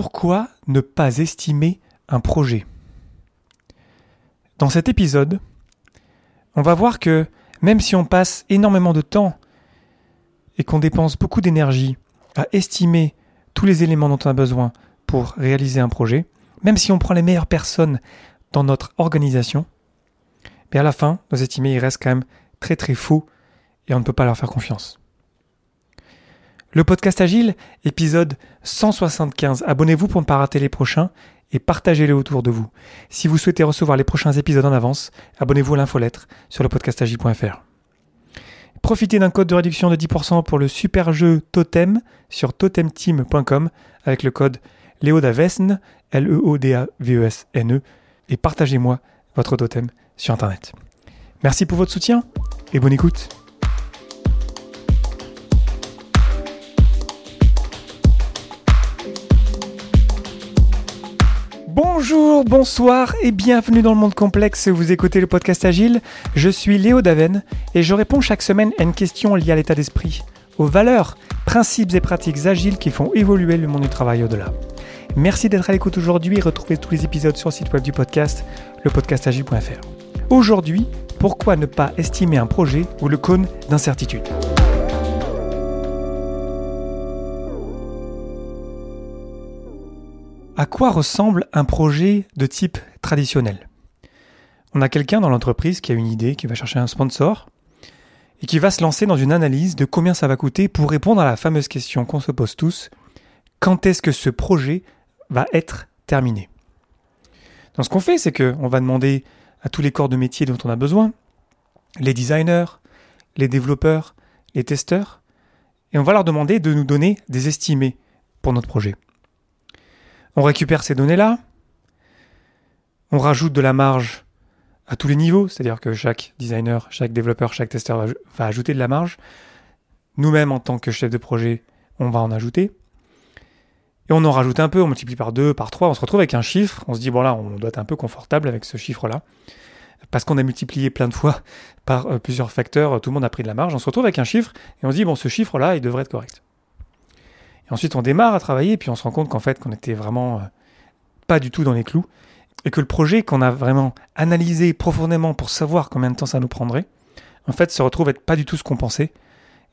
Pourquoi ne pas estimer un projet? Dans cet épisode, on va voir que même si on passe énormément de temps et qu'on dépense beaucoup d'énergie à estimer tous les éléments dont on a besoin pour réaliser un projet, même si on prend les meilleures personnes dans notre organisation, mais à la fin, nos estimés restent quand même très très faux et on ne peut pas leur faire confiance. Le podcast Agile, épisode 175. Abonnez-vous pour ne pas rater les prochains et partagez-les autour de vous. Si vous souhaitez recevoir les prochains épisodes en avance, abonnez-vous à l'infolettre sur le podcastagile.fr. Profitez d'un code de réduction de 10% pour le super jeu Totem sur totemteam.com avec le code Léodavesne, L-E-O-D-A-V-E-S-N-E, e, et partagez-moi votre totem sur Internet. Merci pour votre soutien et bonne écoute. Bonjour, bonsoir et bienvenue dans le monde complexe. Vous écoutez le podcast Agile. Je suis Léo Daven et je réponds chaque semaine à une question liée à l'état d'esprit, aux valeurs, principes et pratiques agiles qui font évoluer le monde du travail au-delà. Merci d'être à l'écoute aujourd'hui et retrouvez tous les épisodes sur le site web du podcast, lepodcastagile.fr. Aujourd'hui, pourquoi ne pas estimer un projet ou le cône d'incertitude? À quoi ressemble un projet de type traditionnel? On a quelqu'un dans l'entreprise qui a une idée, qui va chercher un sponsor, et qui va se lancer dans une analyse de combien ça va coûter pour répondre à la fameuse question qu'on se pose tous, quand est-ce que ce projet va être terminé? Donc ce qu'on fait, c'est qu'on va demander à tous les corps de métier dont on a besoin, les designers, les développeurs, les testeurs, et on va leur demander de nous donner des estimés pour notre projet. On récupère ces données-là, on rajoute de la marge à tous les niveaux, c'est-à-dire que chaque designer, chaque développeur, chaque testeur va, ajouter de la marge. Nous-mêmes, en tant que chef de projet, on va en ajouter. Et on en rajoute un peu, on multiplie par deux, par trois, on se retrouve avec un chiffre, on se dit, bon là, on doit être un peu confortable avec ce chiffre-là. Parce qu'on a multiplié plein de fois par euh, plusieurs facteurs, tout le monde a pris de la marge, on se retrouve avec un chiffre, et on se dit, bon, ce chiffre-là, il devrait être correct. Et ensuite, on démarre à travailler, et puis on se rend compte qu'en fait, qu'on était vraiment euh, pas du tout dans les clous, et que le projet qu'on a vraiment analysé profondément pour savoir combien de temps ça nous prendrait, en fait, se retrouve à être pas du tout ce qu'on pensait,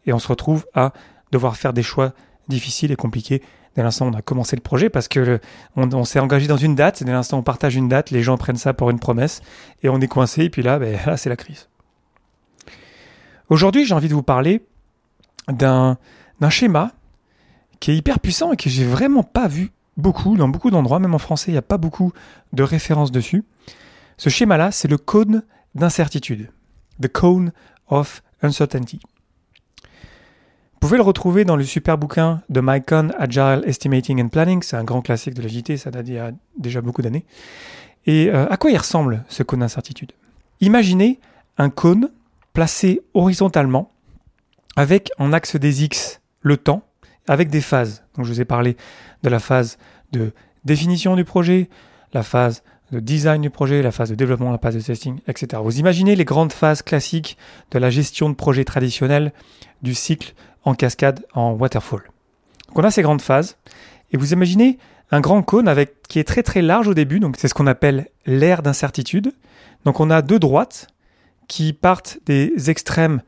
et on se retrouve à devoir faire des choix difficiles et compliqués dès l'instant où on a commencé le projet, parce que on, s'est engagé dans une date, dès l'instant où on partage une date, les gens prennent ça pour une promesse, et on est coincé, et puis là, ben, là c'est la crise. Aujourd'hui, j'ai envie de vous parler d'un schéma qui est hyper puissant et que j'ai vraiment pas vu beaucoup, dans beaucoup d'endroits, même en français, il n'y a pas beaucoup de références dessus. Ce schéma-là, c'est le cône d'incertitude. The Cone of Uncertainty. Vous pouvez le retrouver dans le super bouquin de Mycon Agile Estimating and Planning. C'est un grand classique de la JT, ça date y a déjà beaucoup d'années. Et euh, à quoi il ressemble ce cône d'incertitude? Imaginez un cône placé horizontalement avec en axe des X le temps avec des phases. Donc je vous ai parlé de la phase de définition du projet, la phase de design du projet, la phase de développement, la phase de testing, etc. Vous imaginez les grandes phases classiques de la gestion de projet traditionnel du cycle en cascade en waterfall. Donc on a ces grandes phases et vous imaginez un grand cône qui est très très large au début, donc c'est ce qu'on appelle l'aire d'incertitude. Donc on a deux droites qui partent des extrêmes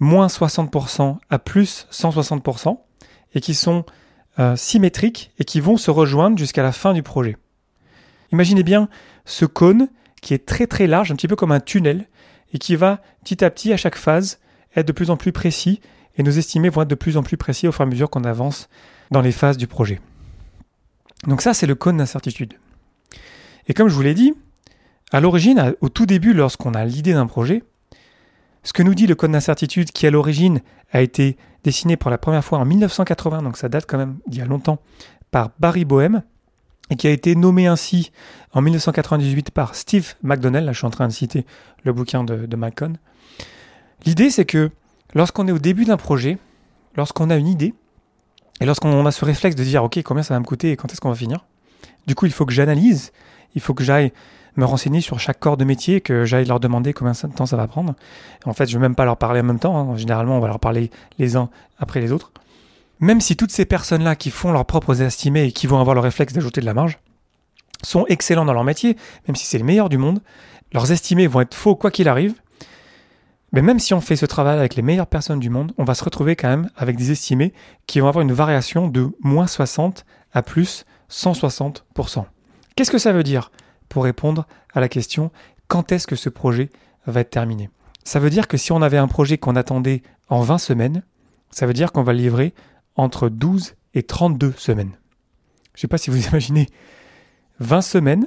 moins 60% à plus 160% et qui sont euh, symétriques et qui vont se rejoindre jusqu'à la fin du projet. Imaginez bien ce cône qui est très très large, un petit peu comme un tunnel, et qui va petit à petit à chaque phase être de plus en plus précis, et nos estimés vont être de plus en plus précis au fur et à mesure qu'on avance dans les phases du projet. Donc ça, c'est le cône d'incertitude. Et comme je vous l'ai dit, à l'origine, au tout début, lorsqu'on a l'idée d'un projet, ce que nous dit le cône d'incertitude, qui à l'origine a été dessiné pour la première fois en 1980, donc ça date quand même d'il y a longtemps, par Barry Bohem, et qui a été nommé ainsi en 1998 par Steve McDonnell, là je suis en train de citer le bouquin de, de L'idée c'est que lorsqu'on est au début d'un projet, lorsqu'on a une idée, et lorsqu'on a ce réflexe de dire ok combien ça va me coûter et quand est-ce qu'on va finir, du coup il faut que j'analyse, il faut que j'aille me renseigner sur chaque corps de métier, que j'aille leur demander combien de temps ça va prendre. En fait, je ne vais même pas leur parler en même temps. Hein. Généralement, on va leur parler les uns après les autres. Même si toutes ces personnes-là qui font leurs propres estimés et qui vont avoir le réflexe d'ajouter de la marge, sont excellents dans leur métier, même si c'est le meilleur du monde, leurs estimés vont être faux quoi qu'il arrive, mais même si on fait ce travail avec les meilleures personnes du monde, on va se retrouver quand même avec des estimés qui vont avoir une variation de moins 60 à plus 160%. Qu'est-ce que ça veut dire? Pour répondre à la question quand est-ce que ce projet va être terminé? Ça veut dire que si on avait un projet qu'on attendait en 20 semaines, ça veut dire qu'on va le livrer entre 12 et 32 semaines. Je ne sais pas si vous imaginez. 20 semaines,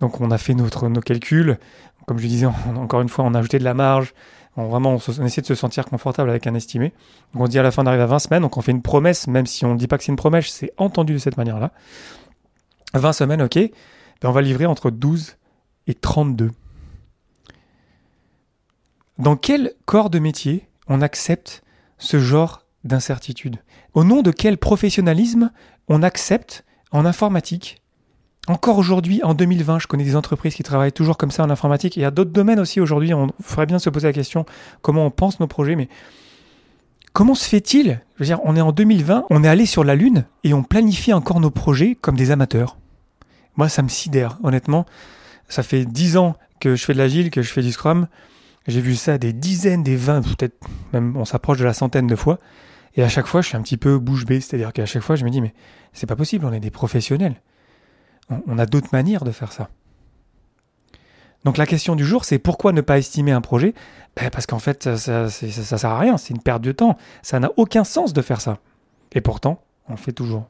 donc on a fait notre, nos calculs, comme je disais, encore une fois, on a ajouté de la marge, on, vraiment, on, essaie de se sentir confortable avec un estimé. Donc on dit à la fin d'arriver à 20 semaines, donc on fait une promesse, même si on ne dit pas que c'est une promesse, c'est entendu de cette manière-là. 20 semaines, ok, ben on va livrer entre 12 et 32. Dans quel corps de métier on accepte ce genre d'incertitude? Au nom de quel professionnalisme on accepte en informatique encore aujourd'hui, en 2020, je connais des entreprises qui travaillent toujours comme ça en informatique. il y a d'autres domaines aussi aujourd'hui. On ferait bien se poser la question comment on pense nos projets. Mais comment se fait-il? Je veux dire, on est en 2020, on est allé sur la Lune et on planifie encore nos projets comme des amateurs. Moi, ça me sidère, honnêtement. Ça fait 10 ans que je fais de l'agile, que je fais du Scrum. J'ai vu ça des dizaines, des vingt, peut-être même on s'approche de la centaine de fois. Et à chaque fois, je suis un petit peu bouche bée. C'est-à-dire qu'à chaque fois, je me dis, mais c'est pas possible, on est des professionnels on a d'autres manières de faire ça. Donc la question du jour, c'est pourquoi ne pas estimer un projet? Ben, Parce qu'en fait, ça, ne sert à rien, c'est une perte de temps. Ça n'a aucun sens de faire ça. Et pourtant, on le fait toujours.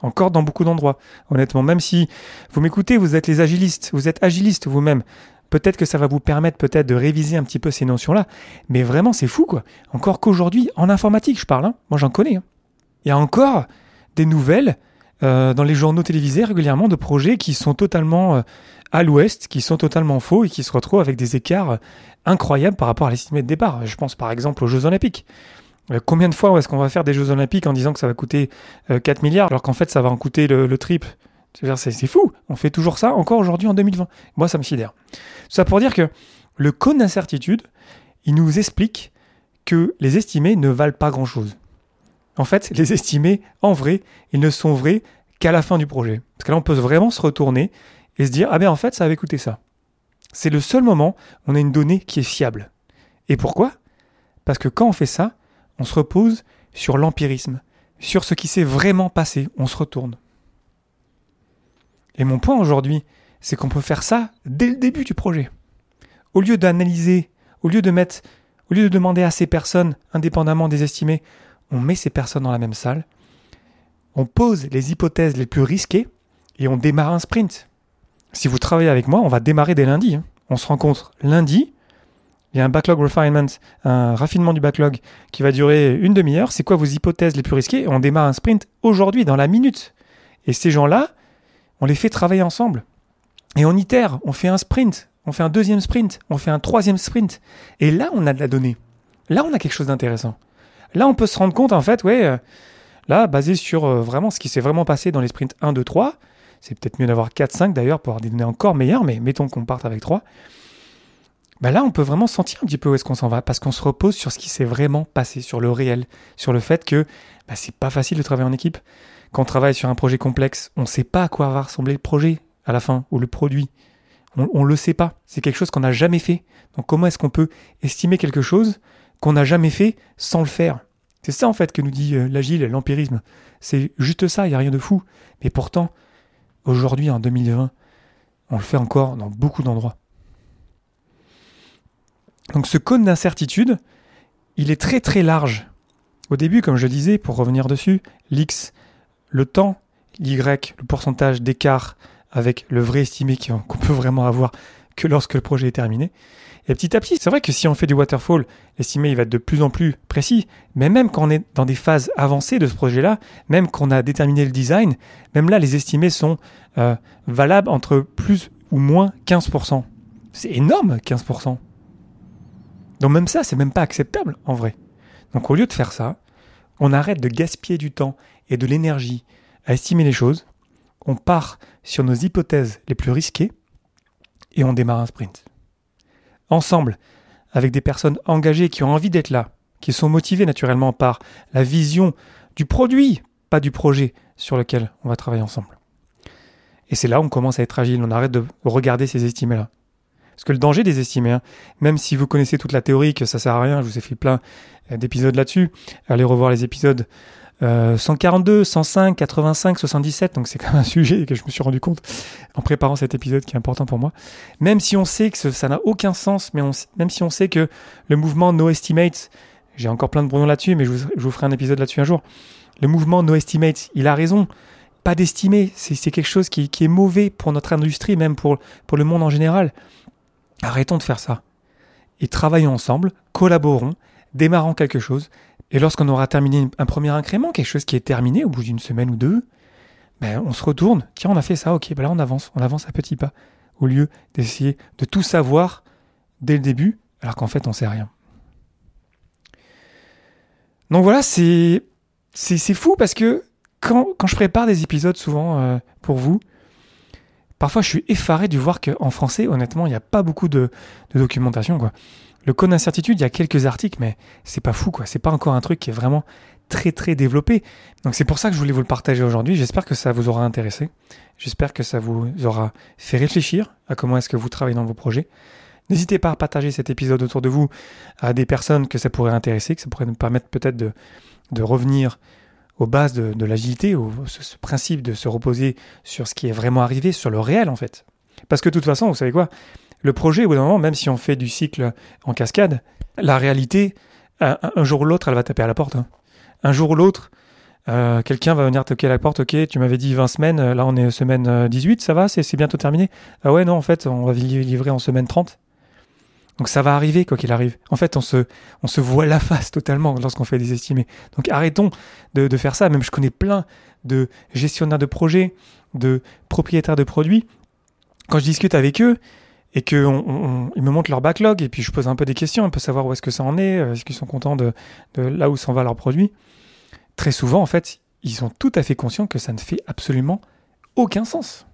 Encore dans beaucoup d'endroits. Honnêtement, même si vous m'écoutez, vous êtes les agilistes, vous êtes agilistes vous-même. Peut-être que ça va vous permettre peut-être de réviser un petit peu ces notions-là. Mais vraiment, c'est fou, quoi. Encore qu'aujourd'hui, en informatique, je parle, hein. moi j'en connais. Hein. Il y a encore des nouvelles euh, dans les journaux télévisés régulièrement de projets qui sont totalement euh, à l'ouest, qui sont totalement faux et qui se retrouvent avec des écarts euh, incroyables par rapport à l'estimé de départ. Je pense par exemple aux Jeux Olympiques. combien de fois est-ce qu'on va faire des Jeux Olympiques en disant que ça va coûter 4 milliards alors qu'en fait ça va en coûter le, le triple? C'est fou, on fait toujours ça encore aujourd'hui en 2020. Moi, ça me sidère. Ça pour dire que le cône d'incertitude, il nous explique que les estimés ne valent pas grand-chose. En fait, les estimés, en vrai, ils ne sont vrais qu'à la fin du projet. Parce que là, on peut vraiment se retourner et se dire, ah ben en fait, ça avait coûté ça. C'est le seul moment où on a une donnée qui est fiable. Et pourquoi? Parce que quand on fait ça, on se repose sur l'empirisme, sur ce qui s'est vraiment passé, on se retourne. Et mon point aujourd'hui, c'est qu'on peut faire ça dès le début du projet. Au lieu d'analyser, au lieu de mettre, au lieu de demander à ces personnes, indépendamment des estimés, on met ces personnes dans la même salle, on pose les hypothèses les plus risquées et on démarre un sprint. Si vous travaillez avec moi, on va démarrer dès lundi. Hein. On se rencontre lundi. Il y a un backlog refinement, un raffinement du backlog qui va durer une demi-heure. C'est quoi vos hypothèses les plus risquées? On démarre un sprint aujourd'hui, dans la minute. Et ces gens-là, on les fait travailler ensemble. Et on itère, on fait un sprint, on fait un deuxième sprint, on fait un troisième sprint. Et là, on a de la donnée. Là, on a quelque chose d'intéressant. Là, on peut se rendre compte, en fait, ouais, euh, là, basé sur euh, vraiment ce qui s'est vraiment passé dans les sprints 1, 2, 3, c'est peut-être mieux d'avoir 4, 5 d'ailleurs pour avoir des données encore meilleures, mais mettons qu'on parte avec 3. Bah là, on peut vraiment sentir un petit peu où est-ce qu'on s'en va, parce qu'on se repose sur ce qui s'est vraiment passé, sur le réel, sur le fait que bah, c'est pas facile de travailler en équipe. Quand on travaille sur un projet complexe, on ne sait pas à quoi va ressembler le projet à la fin, ou le produit. On ne le sait pas. C'est quelque chose qu'on n'a jamais fait. Donc comment est-ce qu'on peut estimer quelque chose qu'on n'a jamais fait sans le faire? C'est ça en fait que nous dit euh, l'agile, l'empirisme. C'est juste ça, il n'y a rien de fou. Mais pourtant, aujourd'hui, en 2020, on le fait encore dans beaucoup d'endroits. Donc ce cône d'incertitude, il est très très large. Au début, comme je disais, pour revenir dessus, l'X, le temps, l'Y, le pourcentage d'écart avec le vrai estimé qu'on peut vraiment avoir que lorsque le projet est terminé. Et petit à petit, c'est vrai que si on fait du waterfall, l'estimé va être de plus en plus précis. Mais même quand on est dans des phases avancées de ce projet-là, même qu'on a déterminé le design, même là, les estimés sont euh, valables entre plus ou moins 15%. C'est énorme, 15%. Donc même ça, c'est même pas acceptable en vrai. Donc au lieu de faire ça, on arrête de gaspiller du temps et de l'énergie à estimer les choses. On part sur nos hypothèses les plus risquées et on démarre un sprint ensemble, avec des personnes engagées qui ont envie d'être là, qui sont motivées naturellement par la vision du produit, pas du projet sur lequel on va travailler ensemble. Et c'est là où on commence à être agile, on arrête de regarder ces estimés-là. Parce que le danger des estimés, hein, même si vous connaissez toute la théorie, que ça sert à rien, je vous ai fait plein euh, d'épisodes là-dessus, allez revoir les épisodes 142, 105, 85, 77, donc c'est quand même un sujet que je me suis rendu compte en préparant cet épisode qui est important pour moi. Même si on sait que ça n'a aucun sens, mais même si on sait que le mouvement No Estimates, j'ai encore plein de brouillons là-dessus, mais je vous, ferai un épisode là-dessus un jour. Le mouvement No Estimates, il a raison. Pas d'estimer, c'est quelque chose qui, est mauvais pour notre industrie, même pour, pour le monde en général. Arrêtons de faire ça. Et travaillons ensemble, collaborons, démarrons quelque chose. Et lorsqu'on aura terminé un premier incrément, quelque chose qui est terminé au bout d'une semaine ou deux, ben, on se retourne. Tiens, on a fait ça, ok, ben là on avance, on avance à petits pas. Au lieu d'essayer de tout savoir dès le début, alors qu'en fait on sait rien. Donc voilà, c'est fou parce que quand, je prépare des épisodes souvent euh, pour vous, parfois je suis effaré de voir qu'en français, honnêtement, il n'y a pas beaucoup de, documentation. Le code d'incertitude, il y a quelques articles, mais c'est pas fou, quoi. C'est pas encore un truc qui est vraiment très très développé. Donc c'est pour ça que je voulais vous le partager aujourd'hui. J'espère que ça vous aura intéressé. J'espère que ça vous aura fait réfléchir à comment est-ce que vous travaillez dans vos projets. N'hésitez pas à partager cet épisode autour de vous à des personnes que ça pourrait intéresser, que ça pourrait nous permettre peut-être de, de revenir aux bases de, l'agilité, au principe de se reposer sur ce qui est vraiment arrivé, sur le réel en fait. Parce que de toute façon, vous savez quoi? Le projet, au bout d'un moment, même si on fait du cycle en cascade, la réalité, un, jour ou l'autre, elle va taper à la porte. Hein. Un jour ou l'autre, euh, quelqu'un va venir toquer à la porte, ok, tu m'avais dit 20 semaines, là on est semaine 18, ça va, c'est bientôt terminé Ah ouais, non, en fait, on va livrer en semaine 30. Donc ça va arriver quoi qu'il arrive. En fait, on se, on se voit la face totalement lorsqu'on fait des estimés. Donc arrêtons de, faire ça. Même je connais plein de gestionnaires de projets, de propriétaires de produits. Quand je discute avec eux et qu'ils me montrent leur backlog et puis je pose un peu des questions, un peu savoir où est-ce que ça en est, euh, est-ce qu'ils sont contents de, de là où s'en va leur produit. Très souvent, en fait, ils sont tout à fait conscients que ça ne fait absolument aucun sens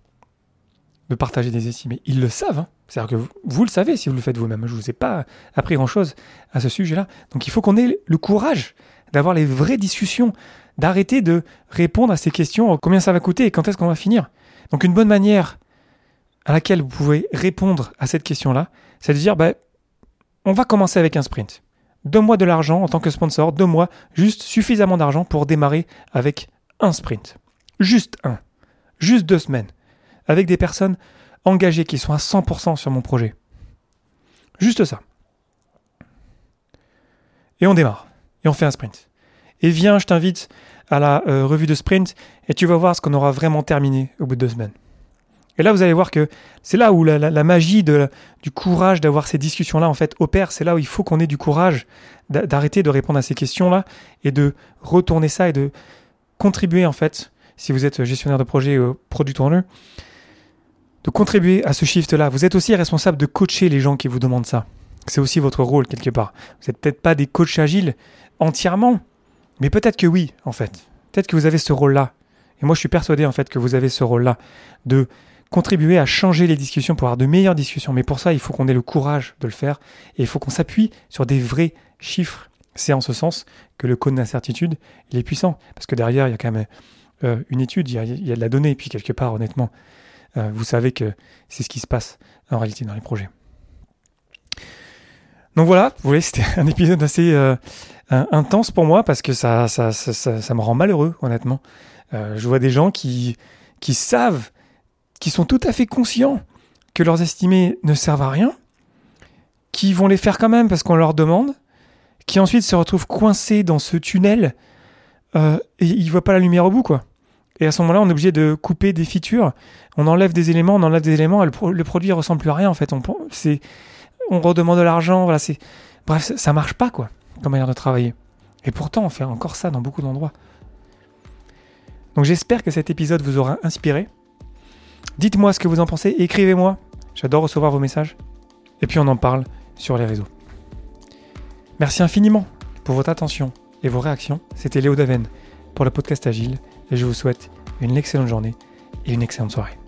de partager des estimés. Ils le savent. Hein. C'est-à-dire que vous, le savez si vous le faites vous-même. Je ne vous ai pas appris grand-chose à ce sujet-là. Donc il faut qu'on ait le courage d'avoir les vraies discussions, d'arrêter de répondre à ces questions, combien ça va coûter et quand est-ce qu'on va finir. Donc une bonne manière à laquelle vous pouvez répondre à cette question-là, c'est de dire, bah, on va commencer avec un sprint. Donne-moi de l'argent en tant que sponsor, donne-moi juste suffisamment d'argent pour démarrer avec un sprint. Juste un. Juste deux semaines avec des personnes engagées qui sont à 100% sur mon projet. Juste ça. Et on démarre. Et on fait un sprint. Et viens, je t'invite à la euh, revue de sprint et tu vas voir ce qu'on aura vraiment terminé au bout de deux semaines. Et là, vous allez voir que c'est là où la, magie du courage d'avoir ces discussions-là, en fait, opère. C'est là où il faut qu'on ait du courage d'arrêter de répondre à ces questions-là et de retourner ça et de contribuer, en fait, si vous êtes gestionnaire de projet ou produit owner, de contribuer à ce shift-là. Vous êtes aussi responsable de coacher les gens qui vous demandent ça. C'est aussi votre rôle quelque part. Vous n'êtes peut-être pas des coachs agiles entièrement, mais peut-être que oui, en fait. Peut-être que vous avez ce rôle-là. Et moi, je suis persuadé, en fait, que vous avez ce rôle-là de contribuer à changer les discussions pour avoir de meilleures discussions. Mais pour ça, il faut qu'on ait le courage de le faire et il faut qu'on s'appuie sur des vrais chiffres. C'est en ce sens que le code d'incertitude, il est puissant. Parce que derrière, il y a quand même euh, une étude, il y, a, de la donnée. Et puis, quelque part, honnêtement, euh, vous savez que c'est ce qui se passe en réalité dans les projets. Donc voilà, vous voyez, c'était un épisode assez euh, intense pour moi parce que ça, ça, ça, me rend malheureux, honnêtement. Je vois des gens qui, qui savent, qui sont tout à fait conscients que leurs estimés ne servent à rien, qui vont les faire quand même parce qu'on leur demande, qui ensuite se retrouvent coincés dans ce tunnel et ils voient pas la lumière au bout, quoi. Et à ce moment-là, on est obligé de couper des features. On enlève des éléments, on enlève des éléments, le, le produit ressemble plus à rien en fait. On, on redemande de l'argent, voilà. Bref, ça marche pas quoi, comme manière de travailler. Et pourtant, on fait encore ça dans beaucoup d'endroits. Donc j'espère que cet épisode vous aura inspiré. Dites-moi ce que vous en pensez, écrivez-moi. J'adore recevoir vos messages. Et puis on en parle sur les réseaux. Merci infiniment pour votre attention et vos réactions. C'était Léo Daven pour le podcast Agile et je vous souhaite une excellente journée et une excellente soirée.